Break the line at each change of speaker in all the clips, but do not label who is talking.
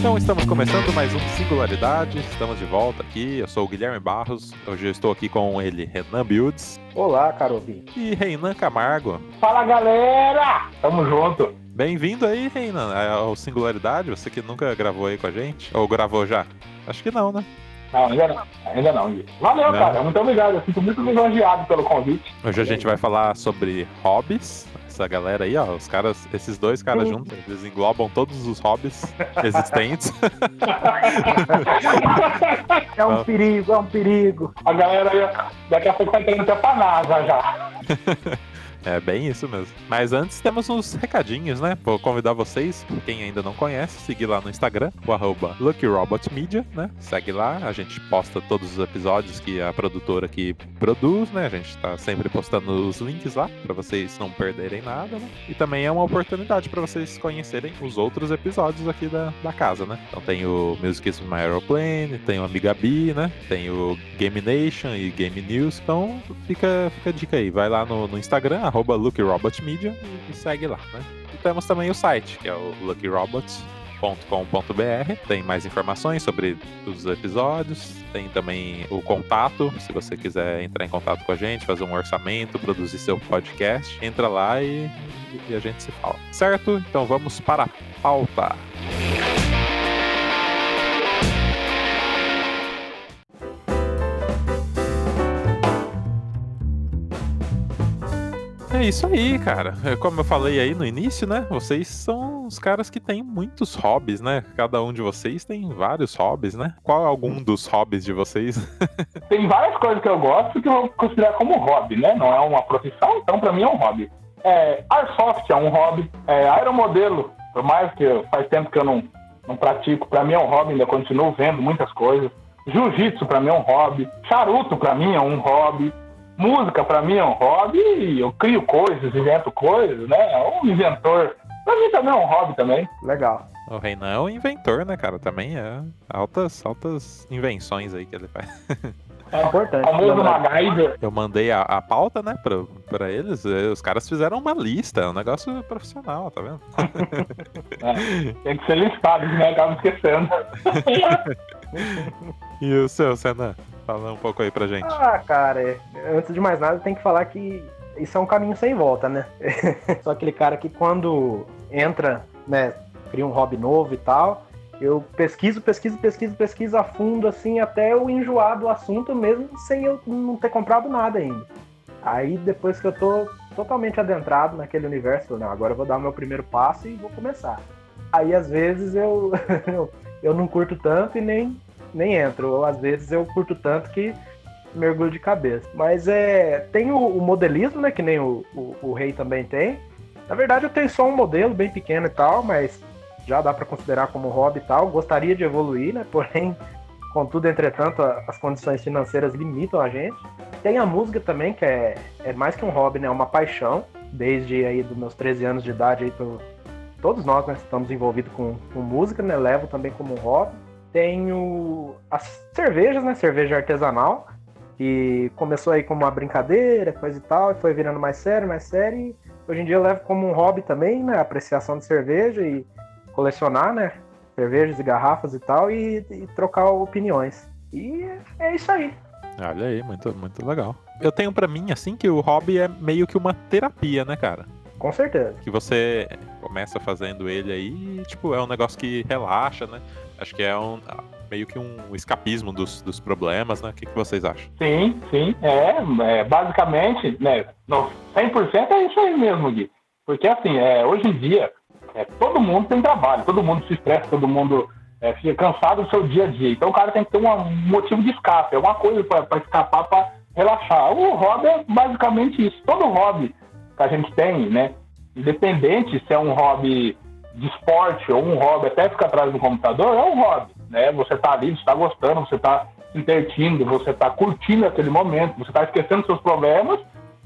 Então estamos começando mais um Singularidade, estamos de volta aqui, eu sou o Guilherme Barros, hoje eu estou aqui com ele, Renan Builds.
Olá, Carobi.
E Reinan Camargo.
Fala galera, tamo junto.
Bem-vindo aí, Reinan, ao Singularidade, você que nunca gravou aí com a gente, ou gravou já? Acho que não, né?
Não, ainda não. Ainda não, Gui. Valeu,
Não.
cara. Muito obrigado. Eu sinto muito lisonjeado pelo convite.
Hoje a gente vai falar sobre hobbies. Essa galera aí, ó, os caras, esses dois caras juntos, eles englobam todos os hobbies existentes.
É um perigo, é um perigo.
A galera aí, daqui a pouco vai entrando até pra NASA já.
É bem isso mesmo. Mas antes temos uns recadinhos, né? Vou convidar vocês, quem ainda não conhece, seguir lá no Instagram, o arroba LuckyRobotMedia, né? Segue lá, a gente posta todos os episódios que a produtora aqui produz, né? A gente tá sempre postando os links lá, pra vocês não perderem nada, né? E também é uma oportunidade pra vocês conhecerem os outros episódios aqui da, da casa, né? Então tem o Music is My Aeroplane, tem o Amigabi, né? Tem o Game Nation e Game News. Então fica, fica a dica aí. Vai lá no, no Instagram, arroba LuckyRobotMedia e, e segue lá, né? E temos também o site, que é o luckyrobots.com.br. Tem mais informações sobre os episódios. Tem também o contato, se você quiser entrar em contato com a gente, fazer um orçamento, produzir seu podcast, entra lá e, e a gente se fala. Certo? Então vamos para a pauta. É isso aí, cara. É, Como eu falei aí no início, né? Vocês são os caras que têm muitos hobbies, né? Cada um de vocês tem vários hobbies, né? Qual é algum dos hobbies de vocês?
Tem várias coisas que eu gosto que eu vou considerar como hobby, né? Não é uma profissão, então pra mim é um hobby. É, Airsoft é um hobby. É, aeromodelo, por mais que faz tempo que eu não, não pratico, pra mim é um hobby, ainda continuo vendo muitas coisas. Jiu-jitsu pra mim é um hobby. Charuto pra mim é um hobby. Música pra mim é um hobby. Eu crio coisas, invento coisas, né? É um inventor. Pra mim também é um hobby também.
Legal.
O Reinan é um inventor, né, cara? Também é altas, altas invenções aí que ele faz.
É importante.
famoso. MacGyver.
Eu mandei a, a pauta, né, pra, pra eles. Os caras fizeram uma lista, é um negócio profissional, tá vendo?
Tem que ser listado, né? Acaba esquecendo.
E o seu, Senna? Fala um pouco aí pra gente.
Ah, cara, é, antes de mais nada, tem que falar que isso é um caminho sem volta, né? Sou aquele cara que quando entra, né, cria um hobby novo e tal, eu pesquiso, pesquiso, pesquiso, pesquiso a fundo, assim, até eu enjoar do assunto mesmo, sem eu não ter comprado nada ainda. Aí depois que eu tô totalmente adentrado naquele universo, não, agora eu vou dar o meu primeiro passo e vou começar. Aí às vezes eu, eu não curto tanto e nem, nem entro, ou às vezes eu curto tanto que mergulho de cabeça. Mas é. Tem o, o modelismo, né? Que nem o, o, o rei também tem. Na verdade, eu tenho só um modelo bem pequeno e tal, mas já dá para considerar como hobby e tal. Gostaria de evoluir, né? Porém, contudo, entretanto, as condições financeiras limitam a gente. Tem a música também, que é, é mais que um hobby, né? É uma paixão. Desde aí dos meus 13 anos de idade aí, tô- todos nós né, estamos envolvidos com, com música, né? Levo também como um hobby. Tenho as cervejas, né? Cerveja artesanal, que começou aí como uma brincadeira, coisa e tal, e foi virando mais sério, mais sério. E hoje em dia eu levo como um hobby também, né? Apreciação de cerveja e colecionar, né? Cervejas e garrafas e tal, e, e trocar opiniões. E é isso aí.
Olha aí, muito, muito legal. Eu tenho pra mim, assim, que o hobby é meio que uma terapia, né, cara?
Com certeza.
Que você começa fazendo ele aí tipo, é um negócio que relaxa, né? Acho que é um meio que um escapismo dos, dos problemas, né? O que, que vocês acham?
Sim, sim. É, é, basicamente, né? Não, 100% é isso aí mesmo, Gui. Porque, assim, é, hoje em dia, é, todo mundo tem trabalho, todo mundo se estressa, todo mundo é, fica cansado do seu dia a dia. Então, o cara tem que ter um motivo de escape, alguma coisa para escapar, para relaxar. O hobby é basicamente isso. Todo hobby que a gente tem, né? Independente se é um hobby de esporte ou um hobby até ficar atrás do computador, é um hobby, né? Você tá ali, você tá gostando, você tá se divertindo, você tá curtindo aquele momento, você tá esquecendo seus problemas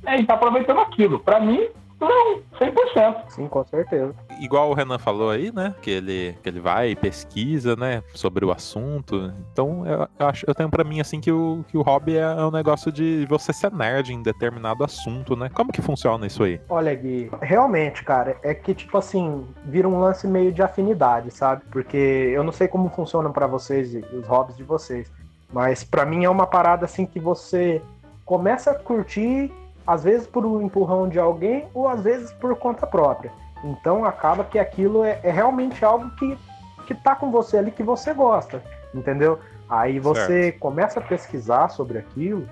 né, e tá aproveitando aquilo. Para mim, não, 100%.
Sim, com certeza.
Igual o Renan falou aí, né? Que ele, que ele vai e pesquisa, né? Sobre o assunto. Então, eu, eu acho, eu tenho pra mim, assim, que o, que o hobby é um negócio de você ser nerd em determinado assunto, né? Como que funciona isso aí?
Olha, Gui, realmente, cara, é que, tipo assim, vira um lance meio de afinidade, sabe? Porque eu não sei como funcionam para vocês os hobbies de vocês, mas para mim é uma parada assim que você começa a curtir às vezes por um empurrão de alguém ou às vezes por conta própria. Então acaba que aquilo é, é realmente algo que, que tá com você ali que você gosta, entendeu? Aí você certo. começa a pesquisar sobre aquilo,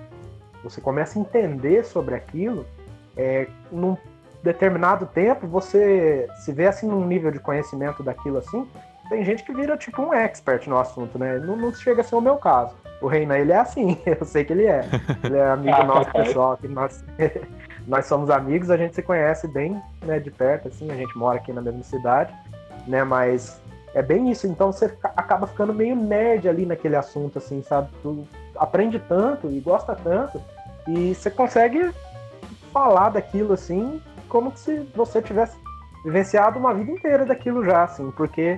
você começa a entender sobre aquilo, é, num determinado tempo você se vê assim num nível de conhecimento daquilo assim, tem gente que vira tipo um expert no assunto, né? Não, não chega a ser o meu caso. O Reina, ele é assim, eu sei que ele é. Ele é amigo ah, nosso pessoal, que nós, nós somos amigos, a gente se conhece bem né, de perto, assim, a gente mora aqui na mesma cidade, né? Mas é bem isso, então você acaba ficando meio nerd ali naquele assunto, assim, sabe? Tu aprende tanto e gosta tanto, e você consegue falar daquilo assim, como se você tivesse vivenciado uma vida inteira daquilo já, assim, porque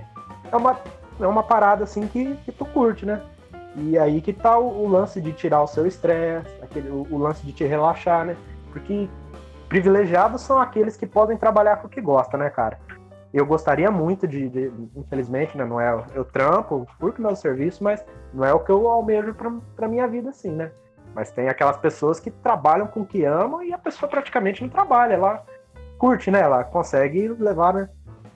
é uma, é uma parada assim que, que tu curte, né? E aí que tá o, o lance de tirar o seu estresse, o, o, lance de te relaxar, né? Porque privilegiados são aqueles que podem trabalhar com o que gosta, né, cara? Eu gostaria muito de, de infelizmente, né, não é, eu trampo, curto meu serviço, mas não é o que eu almejo pra, minha vida, assim, né? Mas tem aquelas pessoas que trabalham com o que amam e a pessoa praticamente não trabalha, ela curte, né? Ela consegue levar, né?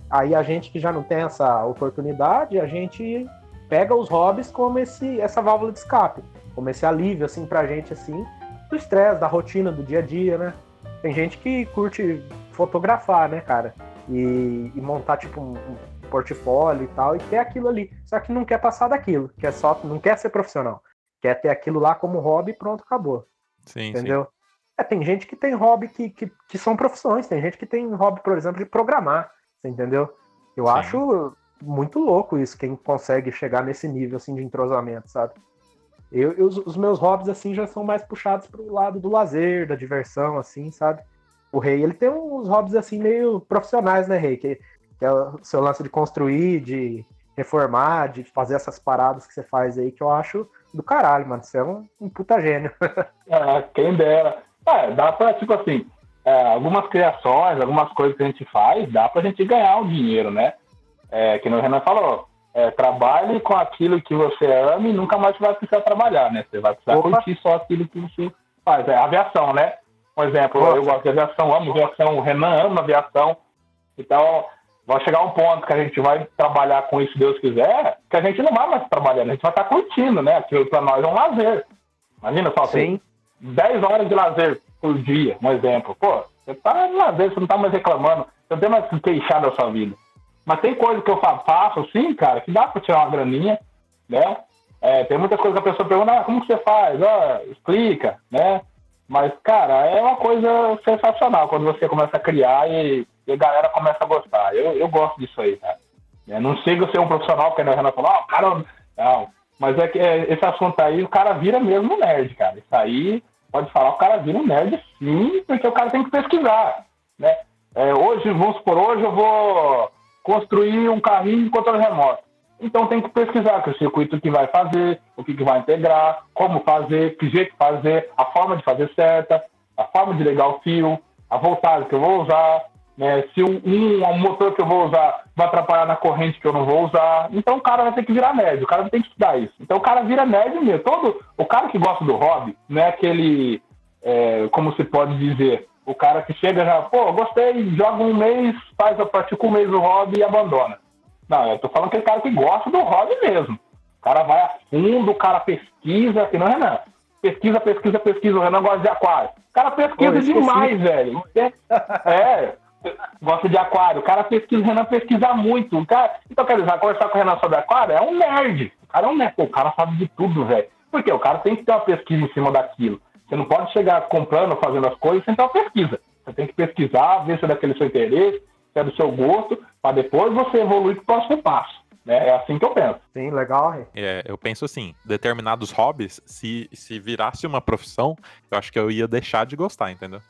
Aí a gente que já não tem essa oportunidade, a gente pega os hobbies como esse, essa válvula de escape, como esse alívio, assim, pra gente, assim, do estresse, da rotina, do dia a dia, né? Tem gente que curte fotografar, né, cara? E, e montar, tipo, um, um, portfólio e tal, e ter aquilo ali. Só que não quer passar daquilo, quer só, não quer ser profissional. Quer ter aquilo lá como hobby e pronto, acabou.
Sim,
Entendeu?
Sim.
É, tem gente que tem hobby que, que, que, são profissões, tem gente que tem hobby, por exemplo, de programar, você entendeu? Eu Sim. acho muito louco isso, quem consegue chegar nesse nível assim de entrosamento, sabe? Eu, eu, os meus hobbies assim já são mais puxados pro lado do lazer, da diversão, assim, sabe? O Rei, ele tem uns hobbies assim meio profissionais, né, Rei? Que, que é o seu lance de construir, de reformar, de fazer essas paradas que você faz aí, que eu acho do caralho, mano. Você é um, um puta gênio.
é, quem dera. É, dá pra, tipo assim, é, algumas criações, algumas coisas que a gente faz, dá pra gente ganhar um dinheiro, né? É, que o Renan falou, é, trabalhe com aquilo que você ama e nunca mais vai precisar trabalhar, né? Você vai precisar Opa. curtir só aquilo que você faz. É aviação, né? Por exemplo, Nossa. eu gosto de aviação, amo aviação, o Renan ama aviação. Então, vai chegar um ponto que a gente vai trabalhar com isso, se Deus quiser, que a gente não vai mais trabalhando, a gente vai estar curtindo, né? Aquilo para nós é um lazer. Imagina só, Sim. 10 horas de lazer por dia, um exemplo. Pô, você tá no lazer, você não tá mais reclamando, você não tem mais que queixar da sua vida. Mas tem coisa que eu faço, assim, cara, que dá pra tirar uma graninha, né? É, tem muita coisa que a pessoa pergunta, ah, como que você faz? Ah, explica, né? Mas, cara, é uma coisa sensacional quando você começa a criar e, e a galera começa a gostar. Eu, eu gosto disso aí, cara. É, não chega ser um profissional, que a Renan falou, ah, cara, não. Mas é que é, esse assunto aí, o cara vira mesmo nerd, cara. Isso aí, pode falar, o cara vira um nerd sim, porque o cara tem que pesquisar, né? É, hoje, vamos supor, hoje eu vou construir um carrinho de controle remoto. Então tem que pesquisar que o circuito que vai fazer, o que, que vai integrar, como fazer, que jeito fazer, a forma de fazer certa, a forma de ligar o fio, a voltagem que eu vou usar, né? se um, um, motor que eu vou usar vai atrapalhar na corrente que eu não vou usar. Então o cara vai ter que virar médio, o cara ter que estudar isso. Então o cara vira médio mesmo. Todo, o cara que gosta do hobby, não é aquele, é, como se pode dizer, o cara que chega já, pô, gostei, joga um mês, faz, pratica um mês o hobby e abandona. Não, eu tô falando que é o cara que gosta do hobby mesmo. O cara vai a fundo, o cara pesquisa, que não é Renan. Pesquisa, pesquisa, pesquisa. O Renan gosta de aquário. O cara pesquisa demais, velho. É, gosta de aquário. O cara pesquisa, o Renan pesquisa muito. O cara, então, quer dizer, conversar com o Renan sobre aquário é um nerd. O cara é um nerd. Pô, o cara sabe de tudo, velho. Porque o cara tem que ter uma pesquisa em cima daquilo. Você não pode chegar comprando, fazendo as coisas sem ter uma pesquisa. Você tem que pesquisar, ver se é daquele seu interesse, se é do seu gosto, para depois você evoluir para o próximo passo. Né? É assim que eu penso.
Sim, legal.
É, eu penso assim, determinados hobbies, se, se virasse uma profissão, eu acho que eu ia deixar de gostar, entendeu?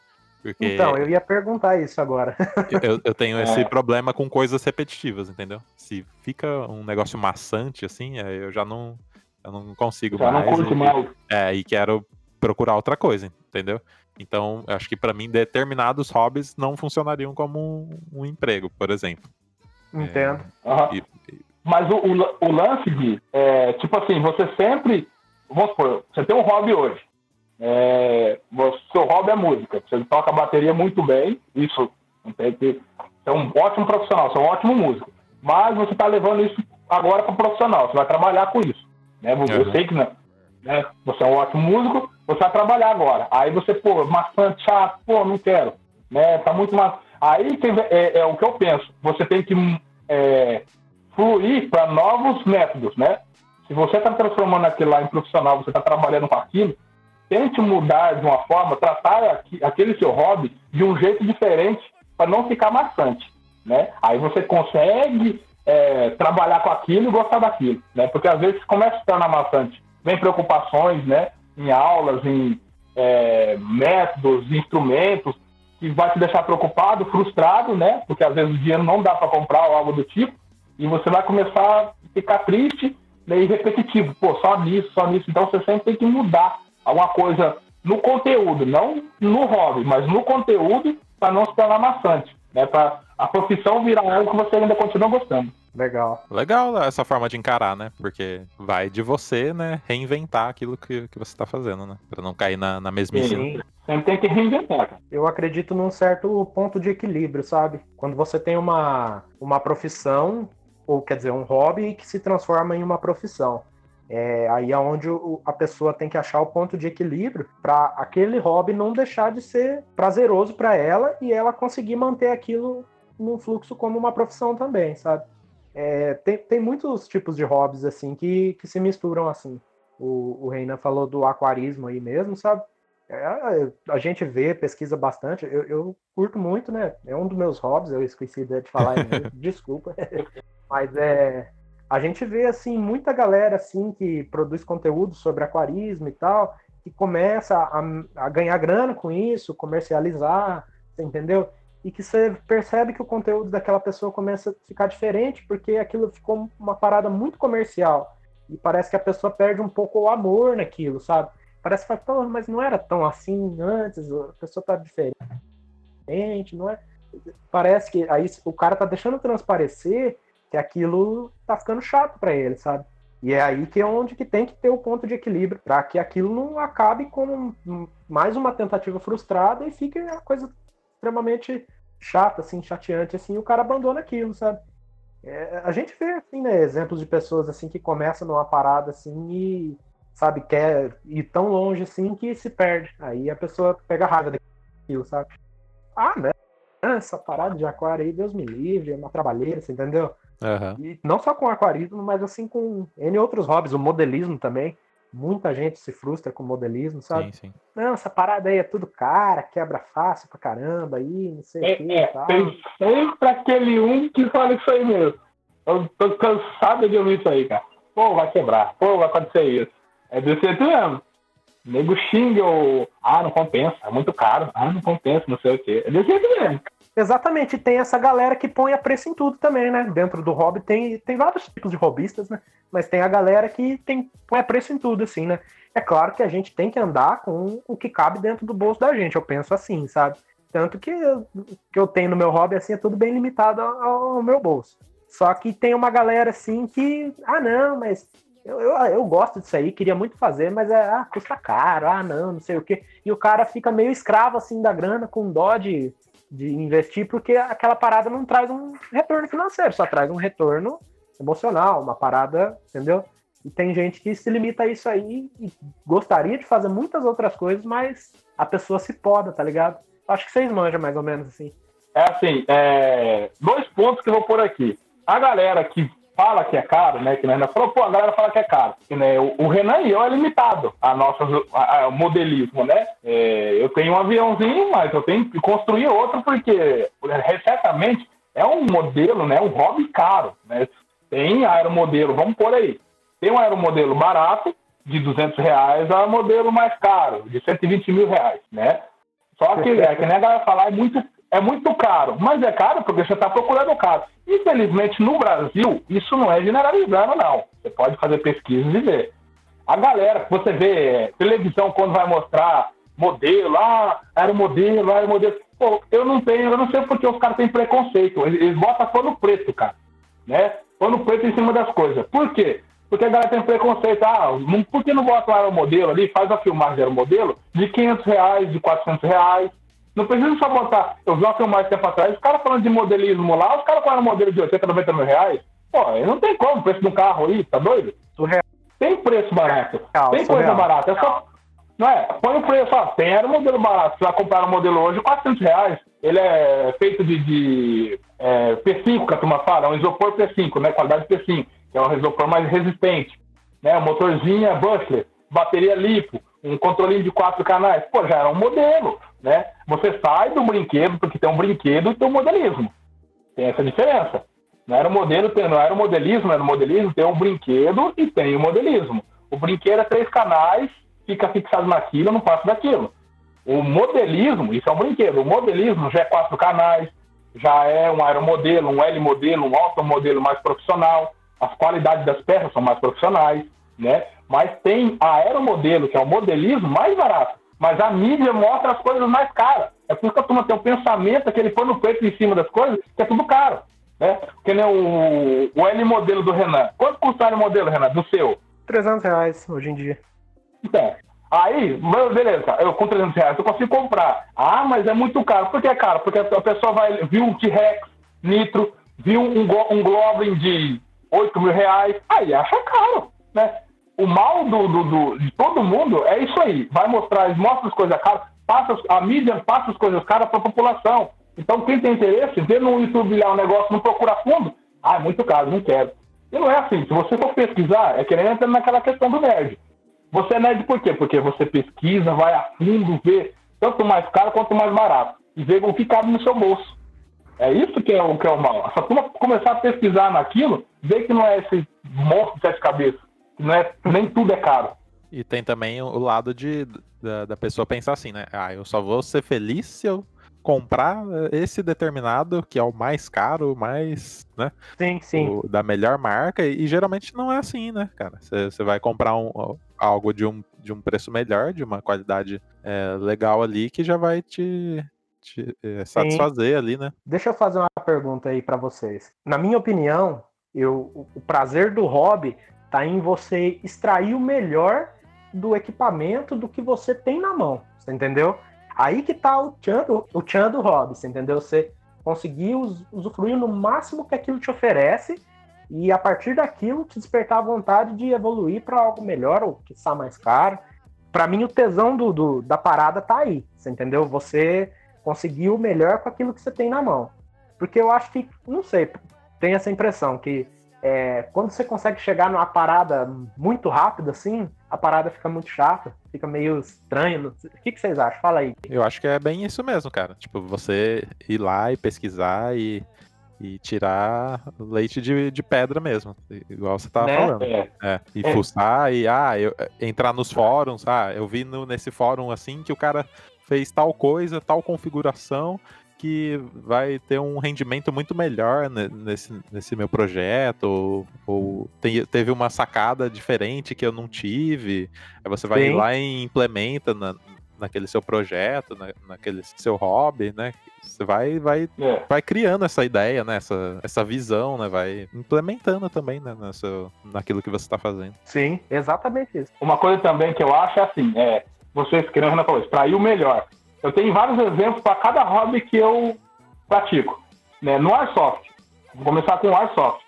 Porque
Então, eu ia perguntar isso agora.
eu, eu tenho
É.
esse problema com coisas repetitivas, entendeu? Se fica um negócio maçante, assim, eu já não, eu não consigo
Já não
mais.
curte
e-
mais.
É, e quero procurar outra coisa, entendeu? Então, acho que pra mim determinados hobbies não funcionariam como um, um emprego, por exemplo.
Entendo.
Aham.
E-
Mas o, o, o lance de, é, tipo assim, você sempre. Vamos supor, você tem um hobby hoje. É, seu hobby é música. Você toca bateria muito bem. Isso não tem que. Você é um ótimo profissional, você é um ótimo músico. Mas você está levando isso agora para o profissional. Você vai trabalhar com isso. Né? Eu
Uhum.
sei que não. Né? Você é um ótimo músico, você vai trabalhar agora. Aí você, pô, maçante, chato, pô, não quero. Né? Tá muito mais. Aí tem, é, é o que eu penso. Você tem que é, fluir para novos métodos, né? Se você está transformando aquilo lá em profissional, você está trabalhando com aquilo, tente mudar de uma forma, tratar aquele seu hobby de um jeito diferente para não ficar maçante, né? Aí você consegue é, trabalhar com aquilo e gostar daquilo, né? Porque às vezes começa a se tornar maçante. Vem preocupações, né? Em aulas, em é, métodos, instrumentos, que vai te deixar preocupado, frustrado, né? Porque às vezes o dinheiro não dá para comprar ou algo do tipo, e você vai começar a ficar triste né, e repetitivo. Pô, só nisso, só nisso. Então você sempre tem que mudar alguma coisa no conteúdo, não no hobby, mas no conteúdo para não se tornar maçante, né? Para a profissão virar algo que você ainda continua gostando.
Legal.
Legal essa forma de encarar, né? Porque vai de você, né, reinventar aquilo que, que você tá fazendo, né? Pra não cair na, na mesmice.
Sim.
Sempre tem que reinventar, cara.
Eu acredito num certo ponto de equilíbrio, sabe? Quando você tem uma, uma profissão, ou quer dizer, um hobby que se transforma em uma profissão. É, aí é onde o- a pessoa tem que achar o ponto de equilíbrio para aquele hobby não deixar de ser prazeroso para ela e ela conseguir manter aquilo num fluxo como uma profissão também, sabe? É, tem, tem muitos tipos de hobbies assim que, que se misturam assim. O, o Reinan falou do aquarismo aí mesmo, sabe? É, a gente vê, pesquisa bastante. Eu, eu curto muito, né? É um dos meus hobbies, eu esqueci de falar, desculpa. Mas é, a gente vê assim muita galera assim que produz conteúdo sobre aquarismo e tal, que começa a, a ganhar grana com isso, comercializar, você entendeu? E que você percebe que o conteúdo daquela pessoa começa a ficar diferente porque aquilo ficou uma parada muito comercial. E parece que a pessoa perde um pouco o amor naquilo, sabe? Parece que, fala, "Pô, mas não era tão assim antes, a pessoa tá diferente, não é? Parece que aí o cara tá deixando transparecer que aquilo tá ficando chato para ele, sabe? E é aí que é onde que tem que ter o ponto de equilíbrio, para que aquilo não acabe como mais uma tentativa frustrada e fique uma coisa extremamente chata, assim, chateante, assim, e o cara abandona aquilo, sabe? É, a gente vê, assim, né, exemplos de pessoas, assim, que começam numa parada, assim, e, sabe, quer ir tão longe, assim, que se perde. Aí a pessoa pega raiva daquilo, sabe? Ah, né? Essa parada de aquário aí, Deus me livre, é uma trabalheira, você entendeu?
Aham.
E não só com aquarismo, mas assim com N outros hobbies, o modelismo também. Muita gente se frustra com modelismo, sabe?
Sim, sim.
Não, essa parada aí é tudo cara, quebra fácil pra caramba aí, não sei o que
É,
e
é,
tal.
tem sempre aquele um que fala isso aí mesmo. Eu tô cansado de ouvir isso aí, cara. Pô, vai quebrar. Pô, vai acontecer isso. É desse jeito mesmo. Nego xinga ou... Ah, não compensa. É muito caro. Ah, não compensa, não sei o quê. É desse jeito mesmo.
Exatamente, tem essa galera que põe a preço em tudo também, né? Dentro do hobby tem, tem vários tipos de hobbyistas, né? Mas tem a galera que tem, põe a preço em tudo, assim, né? É claro que a gente tem que andar com o que cabe dentro do bolso da gente, eu penso assim, sabe? Tanto que eu, que eu tenho no meu hobby, assim, é tudo bem limitado ao, ao meu bolso. Só que tem uma galera, assim, que, ah, não, mas eu, eu, eu gosto disso aí, queria muito fazer, mas é, ah, custa caro, ah, não, não sei o quê. E o cara fica meio escravo, assim, da grana, com dó de, de investir, porque aquela parada não traz um retorno financeiro, só traz um retorno emocional, uma parada, entendeu? E tem gente que se limita a isso aí e gostaria de fazer muitas outras coisas, mas a pessoa se poda, tá ligado? Acho que vocês manjam mais ou menos assim.
É assim, é, dois pontos que eu vou pôr aqui. A galera que fala que é caro, né? Que ainda falou, pô, a galera fala que é caro. Né, o, o Renan e eu é limitado a nosso a, a modelismo, né? É, eu tenho um aviãozinho, mas eu tenho que construir outro porque recentemente é um modelo, né? Um hobby caro, né? Tem aeromodelo, vamos por aí. Tem um aeromodelo barato, de 200 reais, a modelo mais caro, de 120 mil reais, né? Só que, é que nem a galera falar, é muito, é muito caro. Mas é caro porque você está procurando caro. Infelizmente, no Brasil, isso não é generalizando, não. Você pode fazer pesquisas e ver. A galera, você vê televisão quando vai mostrar modelo, ah, era modelo, era modelo. Pô, eu não tenho, eu não sei porque os caras têm preconceito. Eles, eles botam pano preto, cara. Né? Pano preto em cima das coisas. Por quê? Porque a galera tem preconceito. Ah, por que não bota o modelo ali, faz a filmagem do modelo de 500 reais, de 400 reais. Não precisa só botar. Eu vi uma filmagem tempo atrás, os caras falando de modelismo lá, os caras falaram modelo de 80, 90 mil reais. Pô, não tem como, o preço de um carro aí, tá doido? Surreal. Tem preço barato. tem coisa barata. É só. Não é? Põe o preço, ó. Tem era um modelo barato. Você vai comprar um modelo hoje, 400 reais. Ele é feito de, de é, P5, que a turma fala, é um isopor P5, né? Qualidade P5 que é um isopor mais resistente, né? Motorzinho é Butler, bateria lipo, um controlinho de quatro canais. Pô, já era um modelo, né? Você sai do brinquedo, porque tem um brinquedo e tem um modelismo. Tem essa diferença. Não era o modelo, não era o modelismo, era o modelismo, tem um brinquedo e tem o modelismo. O brinquedo é três canais, fica fixado naquilo, não passa daquilo. O modelismo, isso é um brinquedo. O modelismo já é quatro canais, já é um aeromodelo, um L modelo, um automodelo mais profissional as qualidades das peças são mais profissionais, né? Mas tem a aeromodelo, que é o modelismo mais barato, mas a mídia mostra as coisas mais caras. É por isso que a turma tem um pensamento, aquele pano preto em cima das coisas, que é tudo caro, né? Porque nem o, o L modelo do Renan. Quanto custa o L modelo, Renan, do seu?
300 reais hoje em dia.
Então, aí, beleza, eu com 300 reais eu consigo comprar. Ah, mas é muito caro. Por que é caro? Porque a pessoa vai, viu um T-Rex, Nitro, viu um, um Goblin de 8 mil reais, aí acha caro, né? O mal do, do, do, de todo mundo é isso aí. Vai mostrar, mostra as coisas caras, passa, a mídia passa as coisas caras para a população. Então, quem tem interesse, vê no YouTube lá um negócio, não procura fundo, ah, é muito caro, não quero. E não é assim. Se você for pesquisar, é que nem entra naquela questão do nerd. Você é nerd por quê? Porque você pesquisa, vai a fundo, vê tanto mais caro quanto mais barato. E vê o que cabe no seu bolso. É isso que é o, que é o mal. Se turma começar a pesquisar naquilo, vê que não é esse monstro de sete cabeças. Não é, nem tudo é caro.
E tem também o lado de, da, da pessoa pensar assim, né? Ah, eu só vou ser feliz se eu comprar esse determinado que é o mais caro, mais, né?
Sim, sim.
O, da melhor marca e, e, geralmente não é assim, né, cara? Você vai comprar um, algo de um, de um preço melhor, de uma qualidade é, legal ali que já vai te, te é, satisfazer Sim. ali, né?
Deixa eu fazer uma pergunta aí para vocês. Na minha opinião, eu, o prazer do hobby tá em você extrair o melhor do equipamento do que você tem na mão, você entendeu? Aí que tá o tchan, o tchan do hobby, você entendeu? Você conseguir usufruir no máximo que aquilo te oferece e a partir daquilo te despertar a vontade de evoluir para algo melhor ou que está mais caro. Para mim, o tesão do, do, da parada tá aí, você entendeu? Você conseguir o melhor com aquilo que você tem na mão. Porque eu acho que, não sei, tem essa impressão que é, quando você consegue chegar numa parada muito rápida, assim, a parada fica muito chata, fica meio estranho. O que, que vocês acham? Fala aí.
Eu acho que é bem isso mesmo, cara. Tipo, você ir lá e pesquisar e, e tirar leite de, de pedra mesmo, igual você tava né? falando. É. é. E é. fuçar e ah, eu, entrar nos fóruns, ah, eu vi no, nesse fórum assim que o cara fez tal coisa, tal configuração, que vai ter um rendimento muito melhor nesse, nesse meu projeto, ou, ou tem, teve uma sacada diferente que eu não tive. Aí você vai Sim. lá e implementa na, naquele seu projeto, na, naquele seu hobby, né? Você vai, vai, é. vai criando essa ideia, né? Essa, essa visão, né? Vai implementando também né? Nessa, naquilo que você está fazendo.
Sim, exatamente isso.
Uma coisa também que eu acho é assim, é, vocês querendo Renan falou, extrair o melhor. Eu tenho vários exemplos para cada hobby que eu pratico. Né? No Airsoft, vou começar com o Airsoft.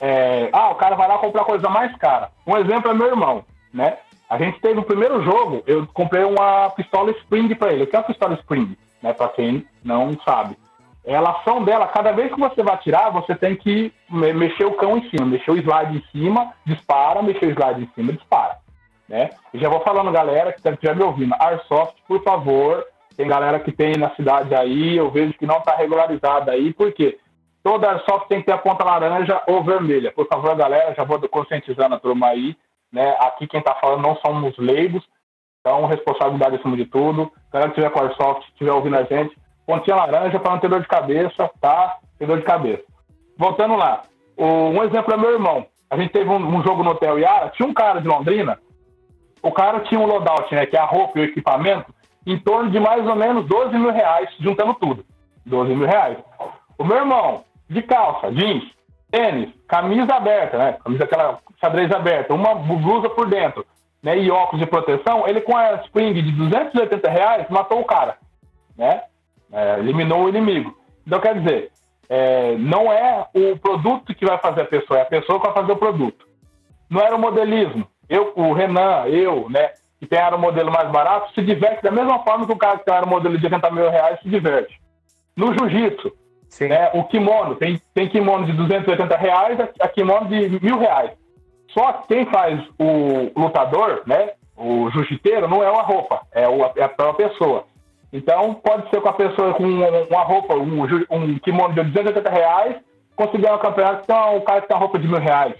É, ah, o cara vai lá comprar coisa mais cara. Um exemplo é meu irmão, né? A gente teve o primeiro jogo, eu comprei uma pistola Spring para ele. O que é uma pistola Spring? Né, para quem não sabe. É a ação dela, cada vez que você vai atirar, você tem que mexer o cão em cima, mexer o slide em cima, dispara, mexer o slide em cima, dispara. Né? E já vou falando, galera, que estiver me ouvindo, Airsoft, por favor, tem galera que tem na cidade aí, eu vejo que não está regularizada aí, por quê? Toda Airsoft tem que ter a ponta laranja ou vermelha. Por favor, galera, já vou conscientizando a turma aí, né? Aqui quem está falando não somos leigos, Então, responsabilidade acima de tudo. Galera que tiver com Airsoft, estiver ouvindo a gente, pontinha laranja para não ter dor de cabeça, tá? Ter dor de cabeça. Voltando lá, um exemplo é meu irmão. A gente teve um, um jogo no Hotel Yara, tinha um cara de Londrina, o cara tinha um loadout, né, que é a roupa e o equipamento, em torno de mais ou menos 12 mil reais, juntando tudo. 12 mil reais. O meu irmão, de calça, jeans, tênis, camisa aberta, né? Camisa aquela xadrez aberta, uma blusa por dentro, né? E óculos de proteção, ele com a Spring de 280 reais matou o cara, né? É, eliminou o inimigo. Então, quer dizer, é, não é o produto que vai fazer a pessoa, é a pessoa que vai fazer o produto. Não era o modelismo. Eu, o Renan, eu, né, que tem o modelo mais barato, se diverte da mesma forma que o cara que tem o modelo de 80 mil reais se diverte. No jiu-jitsu, né, o kimono, tem, tem kimono de 280 reais, a kimono de mil reais. Só que quem faz o lutador, né, o jiu-jiteiro, não é uma roupa, é, o, é a própria pessoa. Então, pode ser com a pessoa com uma roupa, um, um kimono de 280 reais, conseguir um campeonato com o cara que tem uma roupa de mil reais.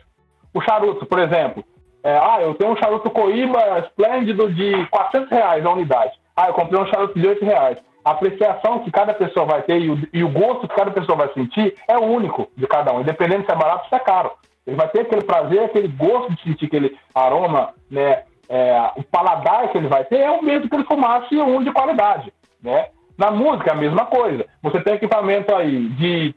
O charuto, por exemplo. É, ah, eu tenho um charuto Coíba esplêndido de 400 reais a unidade. Ah, eu comprei um charuto de 8 reais. A apreciação que cada pessoa vai ter e o, e o gosto que cada pessoa vai sentir é único de cada um, independente se é barato ou se é caro. Ele vai ter aquele prazer, aquele gosto de sentir aquele aroma, né? É, o paladar que ele vai ter é o mesmo que ele fumasse um de qualidade. Né? Na música, a mesma coisa. Você tem equipamento aí de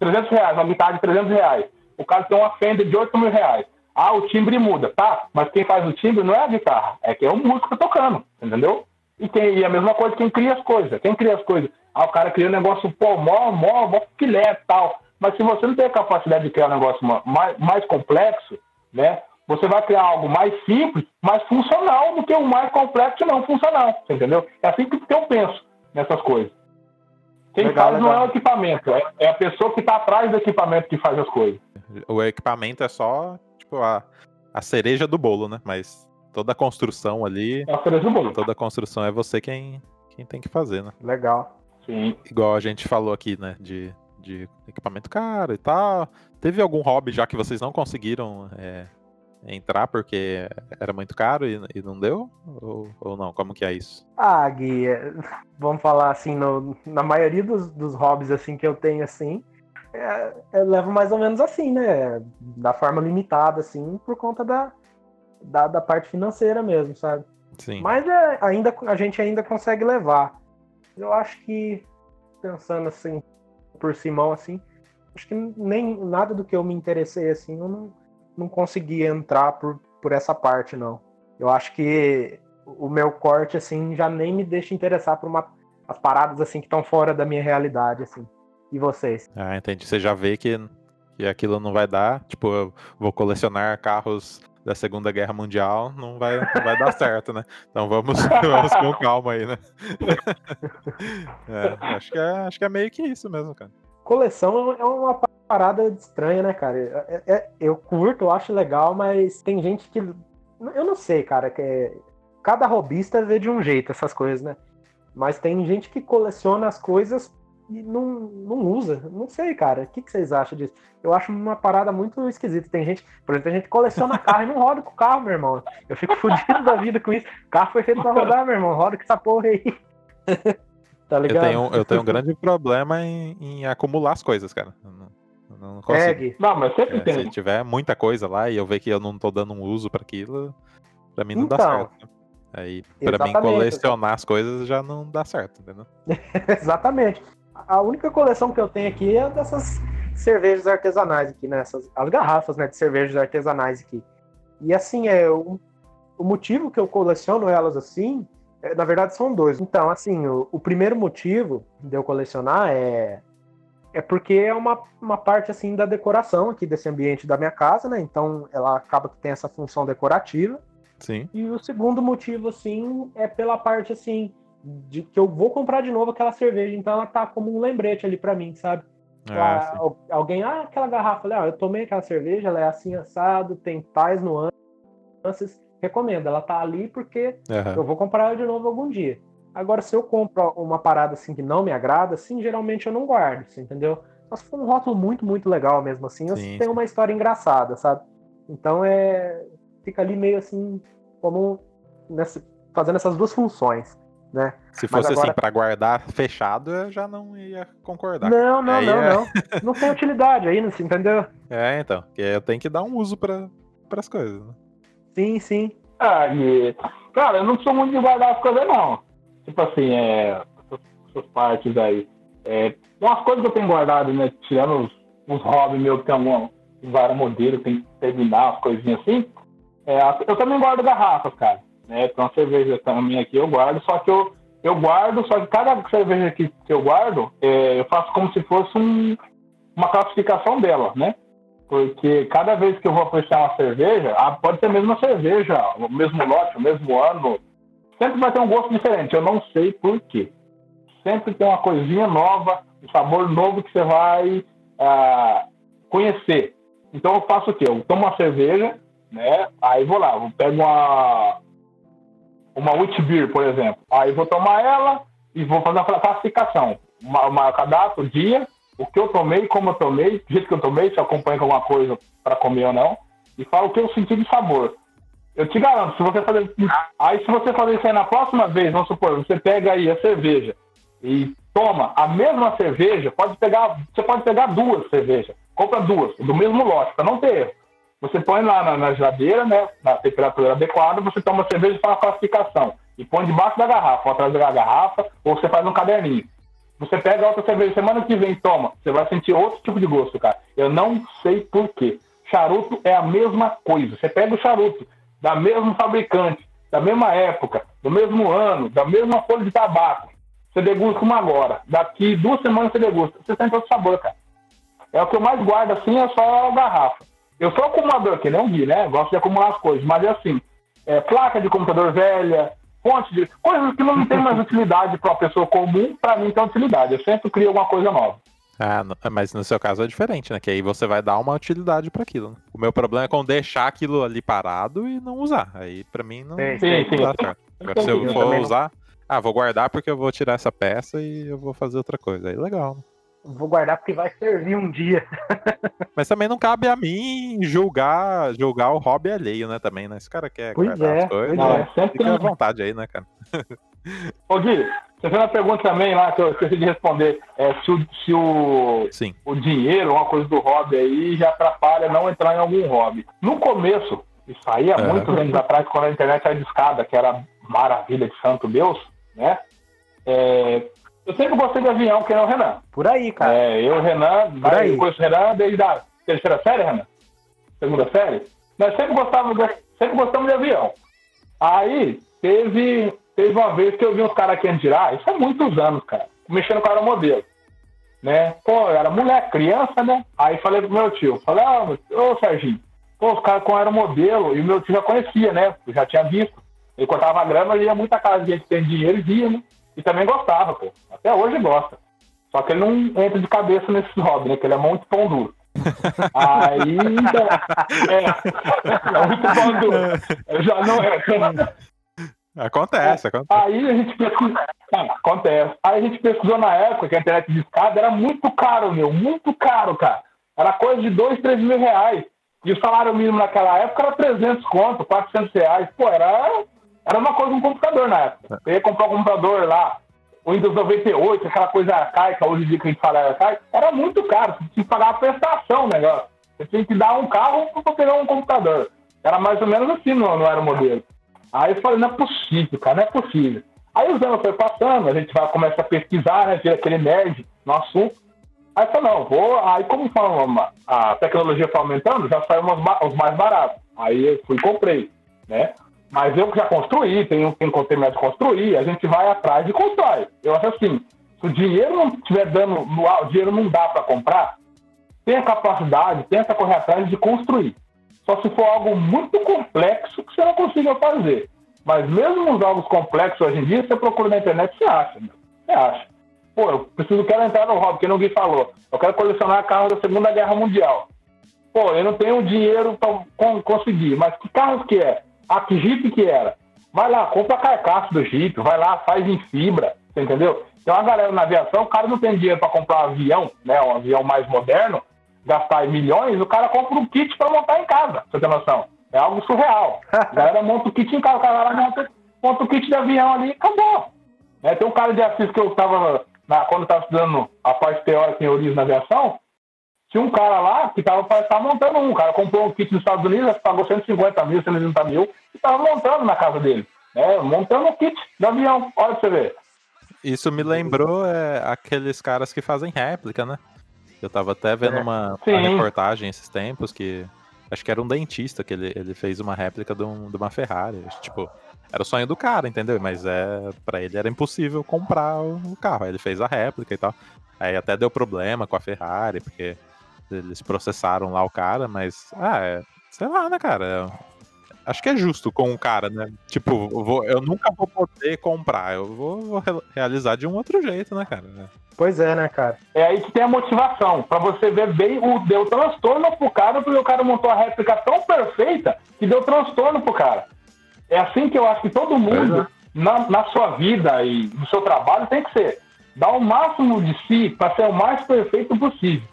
300 reais, uma guitarra de 300 reais. O cara tem uma Fender de 8 mil reais. Ah, o timbre muda, tá? Mas quem faz o timbre não é a guitarra, é que é o músico tocando, entendeu? E, quem, e a mesma coisa quem cria as coisas. Quem cria as coisas? Ah, o cara cria um negócio, pô, mó, mó, mó filé e tal. Mas se você não tem a capacidade de criar um negócio mais, mais complexo, né? Você vai criar algo mais simples, mais funcional do que o mais complexo e não funcional, entendeu? É assim que eu penso nessas coisas. Quem legal, faz legal. não é o equipamento, é, é a pessoa que está atrás do equipamento que faz as coisas.
O equipamento é só tipo, a, a cereja do bolo, né? Mas toda a construção ali.
É a cereja do bolo.
Toda a construção é você quem, quem tem que fazer, né?
Legal.
Sim.
Igual a gente falou aqui, né? De, de equipamento caro e tal. Teve algum hobby já que vocês não conseguiram é, entrar porque era muito caro e, e não deu? Ou, ou, não? Como que é isso?
Ah, Gui, é, vamos falar assim, no, na maioria dos, dos hobbies assim que eu tenho assim, é, eu levo mais ou menos assim, né? Da forma limitada, assim, por conta da, da, da parte financeira mesmo, sabe?
Sim.
Mas é, ainda, a gente ainda consegue levar. Eu acho que, pensando assim, por Simão, assim, acho que nem nada do que eu me interessei, assim, eu não, não consegui entrar por, por essa parte, não. Eu acho que o meu corte, assim, já nem me deixa interessar por uma, as paradas, assim, que estão fora da minha realidade, assim. E vocês?
Ah, entendi. Você já vê que, que aquilo não vai dar. Tipo, eu vou colecionar carros da Segunda Guerra Mundial, não vai, não vai dar certo, né? Então vamos, vamos com calma aí, né? é, acho, que é, acho que é meio que isso mesmo, cara.
Coleção é uma parada estranha, né, cara? É, é, eu curto, eu acho legal, mas tem gente que. Eu não sei, cara, que é, cada robista vê de um jeito essas coisas, né? Mas tem gente que coleciona as coisas e não, não usa. Não sei, cara. O que, que vocês acham disso? Eu acho uma parada muito esquisita. Tem gente, por exemplo, tem gente que coleciona carro e não roda com o carro, meu irmão. Eu fico fudido da vida com isso. O carro foi feito pra rodar, meu irmão. Roda com essa porra aí.
tá ligado? Eu tenho, eu tenho um grande problema em, em acumular as coisas, cara. Não consigo.
Não, mas sempre
é,
tem.
Se tiver muita coisa lá e eu ver que eu não tô dando um uso para aquilo, para mim não então, dá certo. Aí, para mim, colecionar as coisas já não dá certo, entendeu?
exatamente. A única coleção que eu tenho aqui é dessas cervejas artesanais aqui, né? Essas, as garrafas né, de cervejas artesanais aqui. E assim, é o, o motivo que eu coleciono elas assim, é, na verdade são dois. Então, assim, o, o primeiro motivo de eu colecionar é é porque é uma, uma parte assim da decoração aqui desse ambiente da minha casa, né? Então ela acaba que tem essa função decorativa.
Sim.
E o segundo motivo assim é pela parte assim de que eu vou comprar de novo aquela cerveja, então ela tá como um lembrete ali para mim, sabe? Ah, ah, alguém, ah, aquela garrafa, ah, eu tomei aquela cerveja, ela é assim assado, tem tais nuances, recomendo, ela tá ali porque uhum. eu vou comprar ela de novo algum dia. Agora, se eu compro uma parada assim que não me agrada, assim, geralmente eu não guardo, assim, entendeu? Se for um rótulo muito, muito legal mesmo assim, sim, tem uma história engraçada, sabe? Então é. Fica ali meio assim, como nessa, fazendo essas duas funções, né?
Se
Mas
fosse assim
agora-
pra guardar fechado, eu já não ia concordar.
Não, não,
Aí
não,
é-
não. Não tem utilidade aí, não se entendeu?
É, então. Porque eu tenho que dar um uso pra, pras coisas. Né?
Sim, sim.
Ah, e, cara, eu não sou muito de guardar as coisas, não. Tipo assim, é, essas, essas partes aí. É, umas coisas que eu tenho guardado, né? Tirando os, os hobbies meus que tem algum, vários modelos, tem que terminar, as coisinhas assim. É, eu também guardo garrafas, cara. Né? Uma cerveja também aqui, eu guardo, só que eu, eu guardo, só que cada cerveja que, que eu guardo, é, eu faço como se fosse um, uma classificação dela, né? Porque cada vez que eu vou apreciar uma cerveja, ah, pode ser a mesma cerveja, o mesmo lote, o mesmo ano, sempre vai ter um gosto diferente. Eu não sei por quê. Sempre tem uma coisinha nova, um sabor novo que você vai ah, conhecer. Então eu faço o quê? Eu tomo uma cerveja, né? Aí vou lá, eu pego uma uma wheat beer, por exemplo. Aí vou tomar ela e vou fazer uma classificação. Uma, uma cadastro, dia, o que eu tomei, como eu tomei, do jeito que eu tomei, se eu acompanho com alguma coisa para comer ou não, e falo o que eu senti de sabor. Eu te garanto, se você fazer. Aí se você fazer isso aí na próxima vez, vamos supor, você pega aí a cerveja e toma a mesma cerveja, pode pegar. Você pode pegar duas cervejas. Compra duas, do mesmo lote, para não ter erro. Você põe lá na, na geladeira, né? Na temperatura adequada, você toma cerveja e faz a classificação. E põe debaixo da garrafa, ou atrás da garrafa, ou você faz um caderninho. Você pega outra cerveja semana que vem, toma. Você vai sentir outro tipo de gosto, cara. Eu não sei por quê. Charuto é a mesma coisa. Você pega o charuto da mesmo fabricante, da mesma época, do mesmo ano, da mesma folha de tabaco. Você degusta uma agora. Daqui duas semanas você degusta. Você sente outro sabor, cara. É o que eu mais guardo assim, é só a garrafa. Eu sou acumulador, que nem o Gui, né? Gosto de acumular as coisas, mas é assim, é, placa de computador velha, fonte de. coisas que não tem mais utilidade para uma pessoa comum, para mim tem utilidade. Eu sempre crio alguma coisa nova.
Ah, mas no seu caso é diferente, né? Que aí você vai dar uma utilidade pra aquilo. Né? O meu problema é com deixar aquilo ali parado e não usar. Aí pra mim não,
Sim,
sim,
não dá
sim.
certo. Agora, se eu
Eu
for
não.
usar, ah, vou guardar porque eu vou tirar essa peça e eu vou fazer outra coisa. Aí legal. né?
Vou guardar porque vai servir um dia.
Mas também não cabe a mim julgar, julgar o hobby alheio, né? Também, né? Se o cara quer
Pois
guardar
é,
as coisas,
pois é.
é sempre
fica à vontade aí, né, cara?
Ô Gui, você fez uma pergunta também lá que eu esqueci de responder. É, se o, se o,
Sim.
o dinheiro, uma coisa do hobby aí, já atrapalha não entrar em algum hobby. No começo, isso aí há
É.
muitos anos atrás, quando a internet era discada, que era maravilha de santo Deus, né? É, eu sempre gostei de avião, que é o Renan.
Por aí, cara.
É, eu, Renan,
Por aí.
eu conheço o Renan desde a terceira série, Renan? Segunda série? Nós sempre gostávamos, sempre gostamos de avião. Aí, teve, teve uma vez que eu vi uns caras querendo tirar, isso há muitos anos, cara, mexendo com aeromodelo. Né? Pô, eu era moleque, criança, né? Aí falei pro meu tio, falei, ah, ô Serginho, pô, os caras com aeromodelo, e o meu tio já conhecia, né? Eu já tinha visto. Ele cortava grama, ele ia muita casa de gente que tem dinheiro e via, né? E também gostava, pô. Até hoje gosta. Só que ele não entra de cabeça nesses hobbies, né? Que ele é muito pão duro. Aí, então, é, é muito pão duro. Já não é.
Acontece, acontece.
Aí a gente pesquisou. Ah, acontece. Aí a gente pesquisou na época que a internet de escada era muito caro, meu. Muito caro, cara. Era coisa de 2, 3 mil reais. E o salário mínimo naquela época era 300 conto, 400 reais. Pô, era, era uma coisa um computador na época. Eu ia comprar um computador lá, o Windows 98, aquela coisa arcaica, hoje em dia que a gente fala arcaica, era muito caro. Você tinha que pagar a prestação o negócio. Você tinha que dar um carro para pegar um computador. Era mais ou menos assim, não, não era o modelo. Aí eu falei, não é possível, cara, não é possível. Aí os anos foi passando, a gente vai começar a pesquisar, né, vira aquele nerd no assunto. Aí eu falei, não, vou. Aí como a tecnologia foi aumentando, já saiu os mais baratos. Aí eu fui e comprei, né? Mas eu já construí, tenho quem terminar de construir, a gente vai atrás e constrói. Eu acho assim, se o dinheiro não estiver dando, o dinheiro não dá para comprar, tem a capacidade, tenta correr atrás de construir. Só se for algo muito complexo que você não consiga fazer. Mas mesmo os jogos complexos hoje em dia, você procura na internet, você acha. meu. Você acha. Pô, eu preciso, quero entrar no hobby, que ninguém falou. Eu quero colecionar carros da Segunda Guerra Mundial. Pô, eu não tenho dinheiro para conseguir, mas que carros que é? Ah, que Jeep que era? Vai lá, compra a carcaça do Jeep, vai lá, faz em fibra, entendeu? Tem uma galera na aviação, o cara não tem dinheiro para comprar um avião, né, um avião mais moderno, gastar milhões, o cara compra um kit para montar em casa, você ter noção. É algo surreal. A galera monta o kit em casa, o cara monta. monta o kit de avião ali e acabou. É, tem um cara de Assis que eu estava, quando eu estava estudando a parte teórica em origem na aviação, tinha um cara lá que estava tá montando um. O cara comprou um kit nos Estados Unidos, pagou 150 mil, 130 mil, e estava montando na casa dele. Né? Montando um kit de avião. Olha pra você ver.
Isso me lembrou é, aqueles caras que fazem réplica, né? Eu tava até vendo é. uma, uma, reportagem esses tempos que. Acho que era um dentista que ele, ele fez uma réplica de, um, de uma Ferrari. Tipo, era o sonho do cara, entendeu? Mas é para ele era impossível comprar o carro. Aí ele fez a réplica e tal. Aí até deu problema com a Ferrari, porque eles processaram lá o cara, mas. Ah, é, sei lá, né, cara? acho que é justo com o cara, né? Tipo, eu, vou, eu nunca vou poder comprar, eu vou, vou, realizar de um outro jeito, né, cara?
Pois é, né, cara?
É aí que tem a motivação, para você ver bem o deu transtorno pro cara, porque o cara montou a réplica tão perfeita que deu transtorno pro cara. É assim que eu acho que todo mundo, é. na, na sua vida e no seu trabalho, tem que ser. Dar o máximo de si para ser o mais perfeito possível.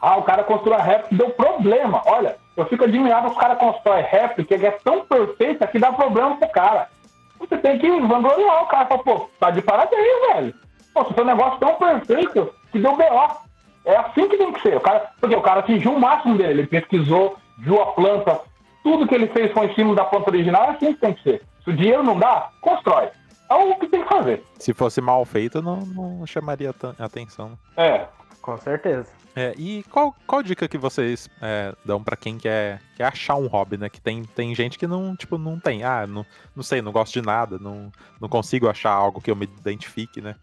Ah, o cara construiu a réplica e deu problema. Olha, eu fico admirado que os caras constroem réplica que é tão perfeita que dá problema pro cara. Você tem que vangloriar o cara. Fala, pô, tá de parabéns, velho. Pô, seu negócio é tão perfeito que deu B.O. É assim que tem que ser. O cara, porque o cara atingiu o máximo dele. Ele pesquisou, viu a planta. Tudo que ele fez foi em cima da planta original. É assim que tem que ser. Se o dinheiro não dá, constrói. É o que tem que fazer.
Se fosse mal feito, não, não chamaria atenção.
É.
Com certeza.
É, e qual, qual dica que vocês é, dão para quem quer, quer achar um hobby, né? Que tem, tem gente que não, tipo, não tem. Ah, não, não sei, não gosto de nada, não, não consigo achar algo que eu me identifique, né?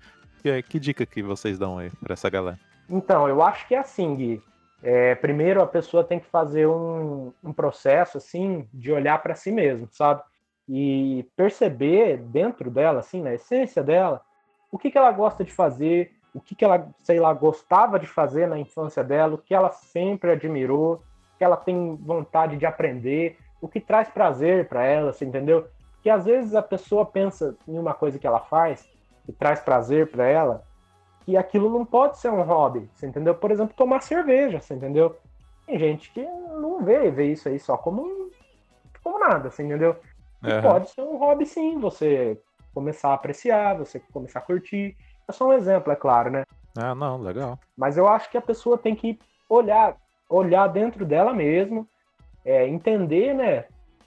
Que, que dica que vocês dão aí pra essa galera?
Então, eu acho que é assim, Gui. É, primeiro a pessoa tem que fazer um, um processo, assim, de olhar para si mesmo, sabe? E perceber dentro dela, assim, na essência dela, o que, que ela gosta de fazer, o que, que ela, sei lá, gostava de fazer na infância dela, o que ela sempre admirou, o que ela tem vontade de aprender, o que traz prazer para ela, você entendeu? Que às vezes a pessoa pensa em uma coisa que ela faz e traz prazer para ela, e aquilo não pode ser um hobby, você entendeu? Por exemplo, tomar cerveja, você entendeu? Tem gente que não vê, vê isso aí só como, como nada, você entendeu? Uhum. Pode ser um hobby sim, você começar a apreciar, você começar a curtir. É só um exemplo, é claro, né?
Ah, não, legal.
Mas eu acho que a pessoa tem que olhar, olhar dentro dela mesmo, é, entender, né?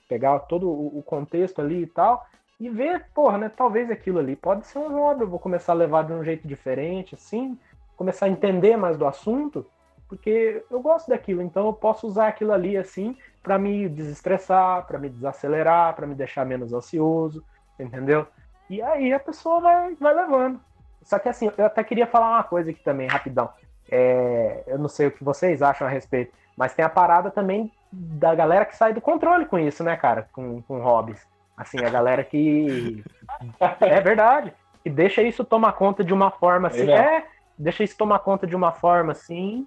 Pegar todo o contexto ali e tal, e ver, porra, né? Talvez aquilo ali pode ser um hobby, eu vou começar a levar de um jeito diferente, assim, começar a entender mais do assunto, porque eu gosto daquilo, então eu posso usar aquilo ali, assim, para me desestressar, para me desacelerar, para me deixar menos ansioso, entendeu? E aí a pessoa vai, vai levando. Só que assim, eu até queria falar uma coisa aqui também, rapidão. É, eu não sei o que vocês acham a respeito, mas tem a parada também da galera que sai do controle com isso, né, cara? Com, com hobbies. Assim, a galera que. É verdade. Que deixa isso tomar conta de uma forma assim. É, é deixa isso tomar conta de uma forma assim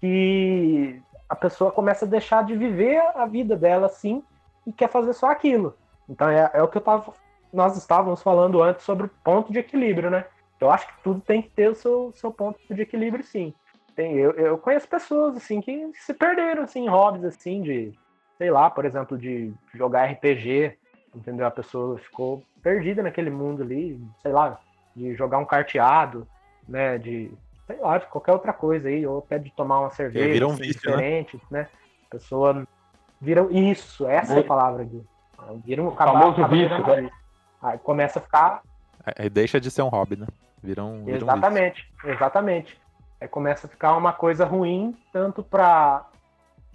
que a pessoa começa a deixar de viver a vida dela assim e quer fazer só aquilo. Então é, é o que eu tava, nós estávamos falando antes sobre o ponto de equilíbrio, né? Eu acho que tudo tem que ter o seu, seu ponto de equilíbrio, sim. Tem, eu, eu conheço pessoas, assim, que se perderam, assim, em hobbies, assim, de, sei lá, por exemplo, de jogar RPG, entendeu? A pessoa ficou perdida naquele mundo ali, sei lá, de jogar um carteado, né, de, sei lá, de qualquer outra coisa aí, ou até de tomar uma cerveja
vira um assim, vício,
né? diferente, né? né? A pessoa vira isso, essa é a palavra aqui. Vira um
famoso vício, né?
Aí começa a ficar.
Aí deixa de ser um hobby, né? Viram, viram
exatamente, isso. exatamente. Aí começa a ficar uma coisa ruim, tanto para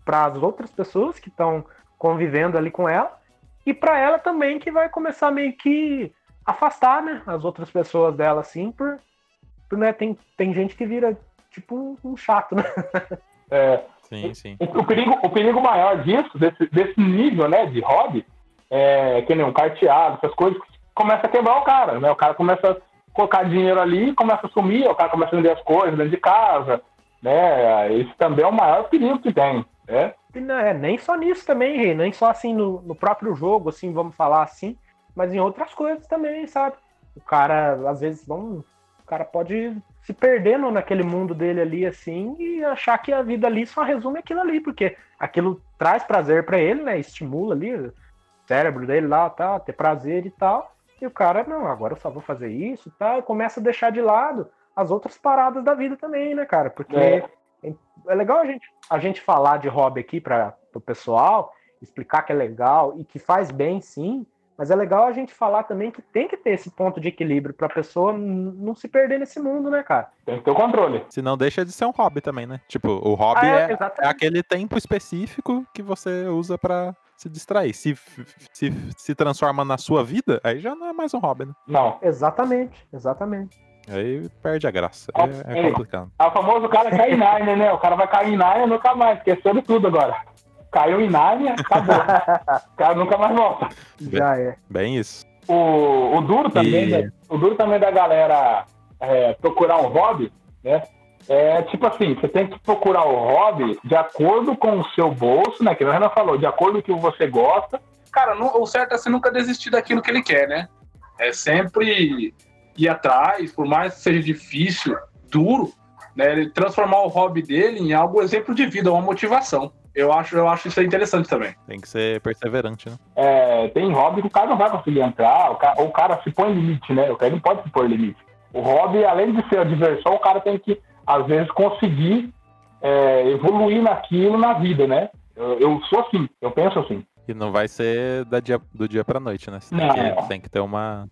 as outras pessoas que estão convivendo ali com ela, e para ela também, que vai começar meio que afastar né, as outras pessoas dela, assim, por, por né, tem, tem gente que vira tipo um, um chato, né?
É,
sim, sim.
O, o, perigo, o perigo maior disso, desse, desse nível né, de hobby, é que nem um carteado, essas coisas, começa a quebrar o cara, né? O cara começa colocar dinheiro ali, começa a sumir, o cara começa a vender as coisas dentro de casa, né? Isso também é o maior perigo que tem, né?
Não, é, nem só nisso também, Rei, nem só assim no, no próprio jogo, assim, vamos falar assim, mas em outras coisas também, sabe? O cara, às vezes, vamos, o cara pode se perdendo naquele mundo dele ali, assim, e achar que a vida ali só resume aquilo ali, porque aquilo traz prazer para ele, né? Estimula ali o cérebro dele lá, tá, ter prazer e tal E o cara, não, agora eu só vou fazer isso e tal, e começa a deixar de lado as outras paradas da vida também, né, cara? Porque é, é legal a gente, a gente falar de hobby aqui para o pessoal, explicar que é legal e que faz bem, sim, mas é legal a gente falar também que tem que ter esse ponto de equilíbrio para a pessoa não se perder nesse mundo, né, cara?
Tem que ter o controle.
Se não deixa de ser um hobby também, né? Tipo, o hobby ah, é, é, é, aquele tempo específico que você usa para se distrair. Se, se se transforma na sua vida, aí já não é mais um hobby, né?
Não.
Exatamente, exatamente.
Aí perde a graça. É, é complicado.
É o famoso cara cair em Narnia, né? O cara vai cair em Narnia nunca mais, esqueceu de tudo agora. Caiu em Narnia, acabou. o cara nunca mais volta.
Já é.
Bem isso.
O, o duro também, e... né? o duro também da galera é, procurar um hobby, né? É tipo assim, você tem que procurar o hobby de acordo com o seu bolso, né? Que a Renan falou, de acordo com o que você gosta.
Cara, não, o certo é você nunca desistir daquilo que ele quer, né? É sempre ir atrás, por mais que seja difícil, duro, né? Ele transformar o hobby dele em algo exemplo de vida, uma motivação. Eu acho, eu acho isso interessante também.
Tem que ser perseverante, né?
É, tem hobby que o cara não vai conseguir entrar, o cara, ou o cara se põe limite, né? O cara não pode se pôr limite. O hobby, além de ser a diversão, o cara tem que, às vezes, conseguir é, evoluir naquilo na vida, né? Eu, eu, sou assim, eu penso assim.
E não vai ser da dia, do dia pra noite, né? Você
não.
Tem, que, tem que ter uma,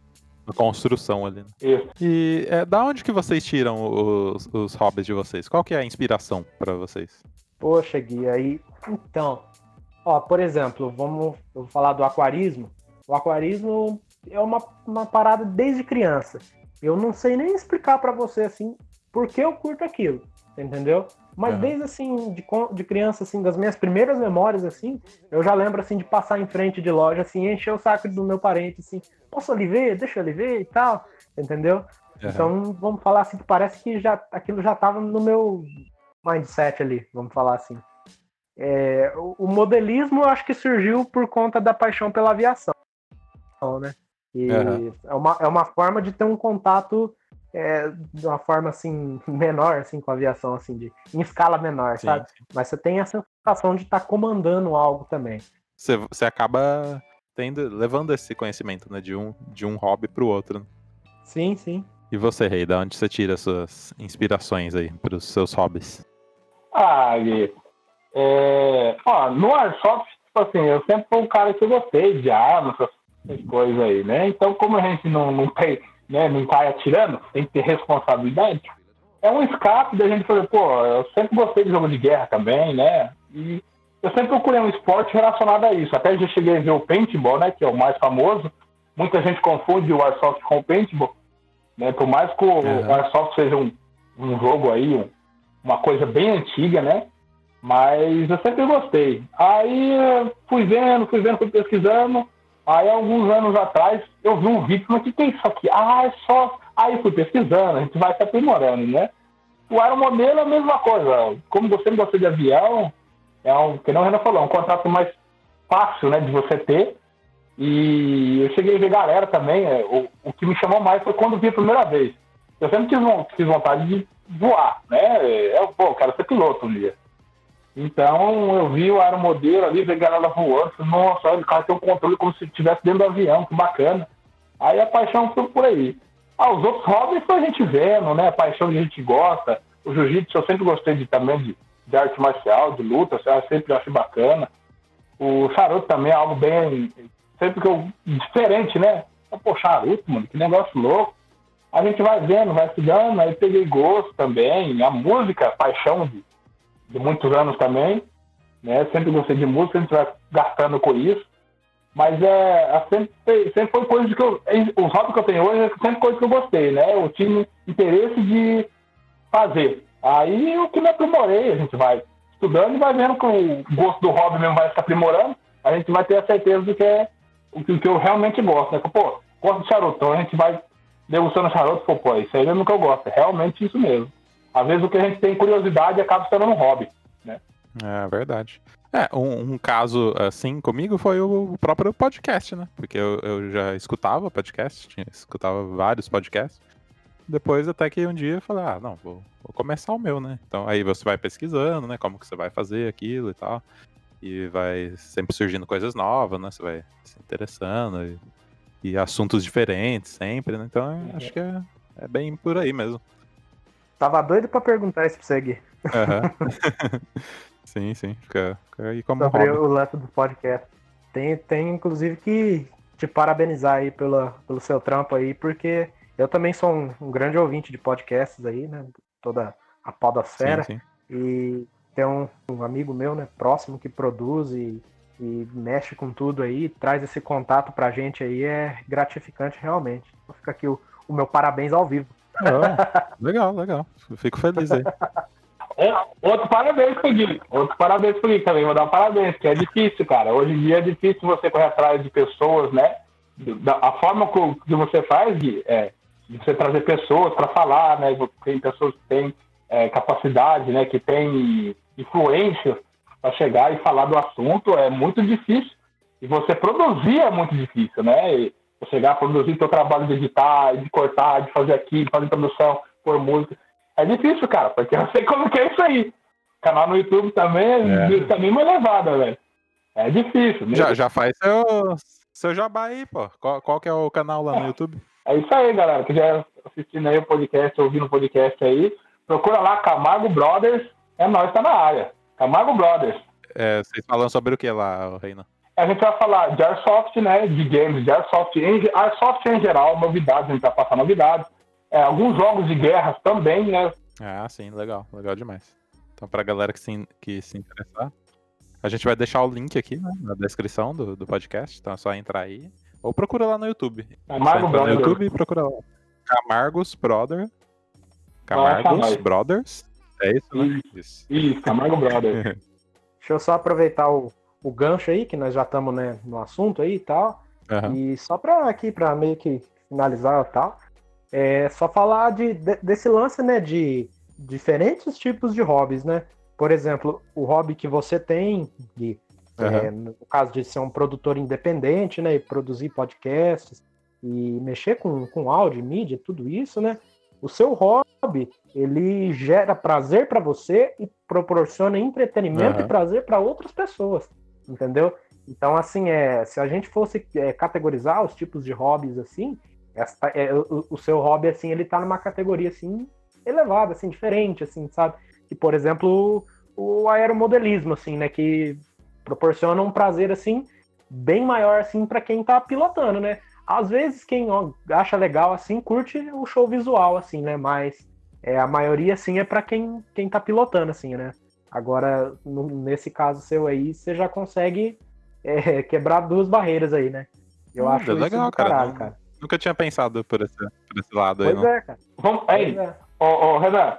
uma construção ali. Né?
Isso.
E é, da onde que vocês tiram os, os hobbies de vocês? Qual que é a inspiração para vocês?
Poxa, Gui, aí. Então, ó, por exemplo, vamos eu vou falar do aquarismo. O aquarismo é uma, uma parada desde criança. Eu não sei nem explicar para você assim por que eu curto aquilo, entendeu? Mas uhum. desde assim, de, de criança, assim, das minhas primeiras memórias, assim, eu já lembro assim de passar em frente de loja, assim, encher o saco do meu parente, assim, posso ali ver? Deixa ele ver e tal, entendeu? Uhum. Então, vamos falar assim, que parece que já, aquilo já estava no meu mindset ali, vamos falar assim. É, o, modelismo eu acho que surgiu por conta da paixão pela aviação, né? E uhum. é, uma, é uma forma de ter um contato é, de uma forma assim menor assim com a aviação assim de em escala menor, Sim. sabe? Mas você tem a sensação de estar tá comandando algo também.
Você, você acaba tendo levando esse conhecimento, né, de um de um hobby para o outro. Né?
Sim, sim.
E você, Rei, da onde você tira as suas inspirações aí para os seus hobbies?
Ah, Gui, é... Ó, no Airsoft, tipo assim, eu sempre fui um cara que eu gostei de armas, essas coisas aí, né? Então, como a gente não, não tem, né, não tá atirando, tem que ter responsabilidade, é um escape da gente fazer, pô, eu sempre gostei de jogo de guerra também, né? E eu sempre procurei um esporte relacionado a isso. Até já cheguei a ver o paintball, né, que é o mais famoso. Muita gente confunde o Airsoft com o paintball, né? Por mais que o uhum. Airsoft seja um, um jogo aí, um, uma coisa bem antiga, né? Mas eu sempre gostei. Aí fui vendo, fui vendo, fui pesquisando. Aí alguns anos atrás eu vi um vídeo, mas o que é isso aqui? Ah, é só. Aí fui pesquisando, a gente vai se aprimorando, né? O aeromodelo é a mesma coisa. Como você não gosta de avião, é um, que não o Renan falou, é um contrato mais fácil né, de você ter. E eu cheguei a ver galera também. É, o, o que me chamou mais foi quando vi a primeira vez. Eu sempre tive, tive vontade de voar, né? Eu, pô, eu quero ser piloto um dia. Então eu vi o aeromodelo ali, vi a galera voando, nossa, o cara tem um controle como se estivesse dentro do avião, que bacana. Aí a paixão foi por aí. Ah, os outros hobbies foi a gente vendo, né? A paixão que a gente gosta. O jiu-jitsu eu sempre gostei de, também de, de arte marcial, de luta, eu sempre acho bacana. O charuto também é algo bem. Sempre que eu. diferente, né? Pô, charuto, mano, que negócio louco a gente vai vendo, vai estudando, aí peguei gosto também, a música, paixão de, de muitos anos também, né? Sempre gostei de música, gente vai gastando com isso. Mas é, sempre, sempre foi coisa que eu. Os hobbies que eu tenho hoje é sempre coisa que eu gostei, né? Eu tinha interesse de fazer. Aí o que me aprimorei, a gente vai estudando e vai vendo que o gosto do hobby mesmo vai se aprimorando, a gente vai ter a certeza do que é o que, eu realmente gosto, né? Pô, gosto de charuto, então a gente vai degustando charuto, pô, pô, isso aí é o que eu gosto. É realmente isso mesmo. Às vezes o que a gente tem curiosidade acaba sendo um hobby, né?
É verdade. É, um, um, caso assim comigo foi o próprio podcast, né? Porque eu, eu já escutava podcast, tinha, escutava vários podcasts. Depois até que um dia eu falei, ah, não, vou, vou, começar o meu, né? Então aí você vai pesquisando, né? Como que você vai fazer aquilo e tal. E vai sempre surgindo coisas novas, né? Você vai se interessando. E e assuntos diferentes sempre, né? Então é, acho que é, é, bem por aí mesmo.
Tava doido pra perguntar isso pra você, Gui.
Uhum. sim, sim. Fica, fica aí como
Sobre
hobby.
o lance do podcast. Tem, tem inclusive que te parabenizar aí pela, pelo seu trampo aí, porque eu também sou um, um grande ouvinte de podcasts aí, né? Toda a podosfera.
Sim, sim.
E tem um, um amigo meu, né, próximo, que produz e, e mexe com tudo aí, traz esse contato pra gente aí, é gratificante realmente. Então fica aqui o, o meu parabéns ao vivo.
Ah, legal, legal. Fico feliz aí.
Outro parabéns pro Gui. Outro parabéns pro Gui também. Vou dar um parabéns, que é difícil, cara. Hoje em dia é difícil você correr atrás de pessoas, né? Da, a forma que você faz, Gui, é de você trazer pessoas para falar, né? Tem pessoas que têm é, capacidade, né? Que têm influência para chegar e falar do assunto. É muito difícil. E você produzir é muito difícil, né? E chegar produzir seu trabalho de editar, de cortar, de fazer aqui, de fazer produção, pôr música. É difícil, cara, porque eu sei como que é isso aí. Canal no YouTube também é, tá bem mais elevado, velho. É difícil.
Já, já faz seu, seu jabá aí, pô. Qual, qual que é o canal lá no YouTube?
É isso aí, galera. Que já assistindo aí o podcast, ouvindo o podcast aí, procura lá Camargo Brothers. É nós, tá na área. Camargo Brothers.
É, vocês falam sobre o que lá, Reina?
A gente vai falar de Airsoft, né? De games, de Airsoft, em, Airsoft em geral, novidades, a gente vai passar novidades. É, alguns jogos de guerras também, né?
Ah, sim, legal, legal demais. Então, pra galera que se, que se interessar, a gente vai deixar o link aqui né, na descrição do, do podcast, então é só entrar aí. Ou procura lá no YouTube.
Camargo
no
Brothers.
YouTube e procura lá. Camargos Brother. Camargos Brothers. É isso, né?
Isso, isso Camargo Brothers.
Deixa eu só aproveitar o, o gancho aí, que nós já estamos né, no assunto aí e tal.
Uhum.
E só para aqui, para meio que finalizar e tal, é só falar de, de, desse lance, né, de diferentes tipos de hobbies, né? Por exemplo, o hobby que você tem, de, uhum. é, no caso de ser um produtor independente, né, e produzir podcasts e mexer com, com áudio, mídia, tudo isso, né? O seu hobby, ele gera prazer para você e proporciona entretenimento uhum. e prazer para outras pessoas, entendeu? Então, assim, é, se a gente fosse é, categorizar os tipos de hobbies assim, essa, é, o, o, seu hobby, assim, ele tá numa categoria, assim, elevada, assim, diferente, assim, sabe? Que, por exemplo, o, o aeromodelismo, assim, né? Que proporciona um prazer, assim, bem maior, assim, para quem tá pilotando, né? Às vezes, quem acha legal, assim, curte o show visual, assim, né? Mas é, a maioria, assim, é para quem, quem tá pilotando, assim, né? Agora, no, nesse caso seu aí, você já consegue é, quebrar duas barreiras aí, né? Eu
hum,
acho
legal,
isso caralho,
cara.
cara.
Nunca tinha pensado por esse, por esse lado
pois
aí, não.
é, cara.
Vamos, aí,
Pois é.
ô, ô, Renan,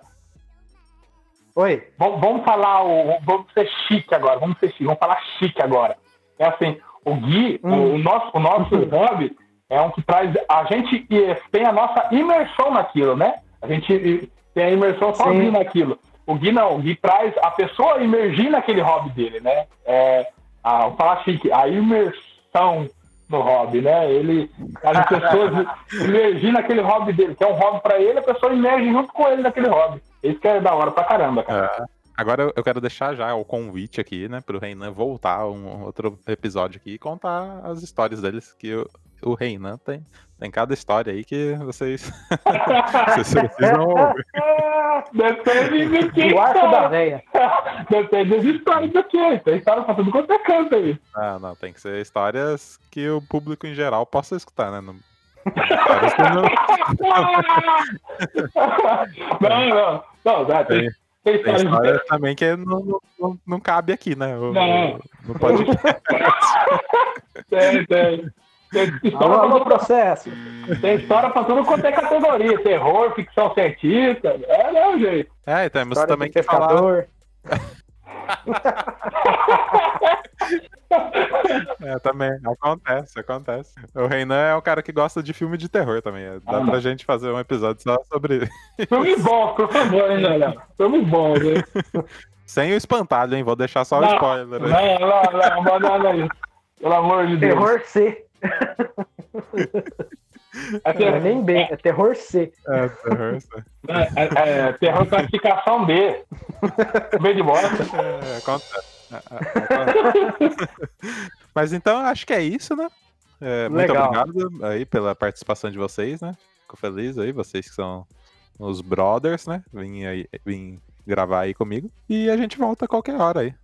Oi.
vamos, vamos falar, o, vamos ser chique agora, vamos ser chique, vamos falar chique agora. É assim, o Gui,
Hum.
o, nosso, o nosso hobby é um que traz, a gente tem a nossa imersão naquilo, né? A gente tem a imersão sozinho
Sim.
naquilo. O Gui não, o Gui traz a pessoa imergir naquele hobby dele, né? É, a, falar chique, a imersão no hobby, né? Ele, as pessoas imergir naquele hobby dele, que é um hobby pra ele, a pessoa imerge junto com ele naquele hobby. Isso que é da hora pra caramba, cara.
É. Agora eu- eu quero deixar já o convite aqui, né, pro Reinan voltar um outro episódio aqui e contar as histórias deles, que o, o Reinan tem, tem cada história aí que vocês, vocês precisam ouvir.
Depende de quem
O arco da véia.
Depende das histórias daqui. Tem história pra tudo quanto é canto aí.
Ah, não, tem que ser histórias que o público em geral possa escutar, né? Não, não-
Não, não. Não, dá, tem,
Tem-
tem
tem
histórias
história também que não, não, não cabe aqui, né? O-
Não.
Não pode.
Tem, tem. Tem história,
Alô,
pra
alô,
tudo,
processo.
tem história pra tudo quanto é categoria. Terror, ficção científica. É, não, gente.
É, e temos
História
também
do
que falar. É, também. Acontece, acontece. O Reinan é o cara que gosta de filme de terror também. é, Dá
Ah,
pra
não.
gente fazer um episódio só sobre.
Filme bom, por favor, hein, galera. Filme bom, viu?
Sem o espantalho, hein? Vou deixar só o
Não,
spoiler aí.
Não, não, não, não, não, não. Pelo amor de Deus.
Terror C. Assim, é,
é
nem B, é. é terror C.
É, terror C.
É, é, é terror classificação B. B de bosta.
É, conta. É, Mas então acho que é isso, né? É, muito obrigado aí pela participação de vocês, né? Fico feliz aí, vocês que são os brothers, né? Vim, aí, vim gravar aí comigo. E a gente volta a qualquer hora aí.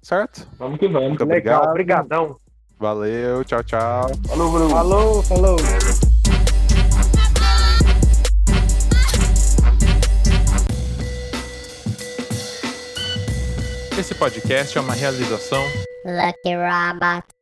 Certo?
Vamos que vamos.
Muito
Legal,
obrigado.
obrigadão.
Valeu, tchau, tchau.
Falou, Bruno.
Falou, falou.
Esse podcast é uma realização
Lucky Robot.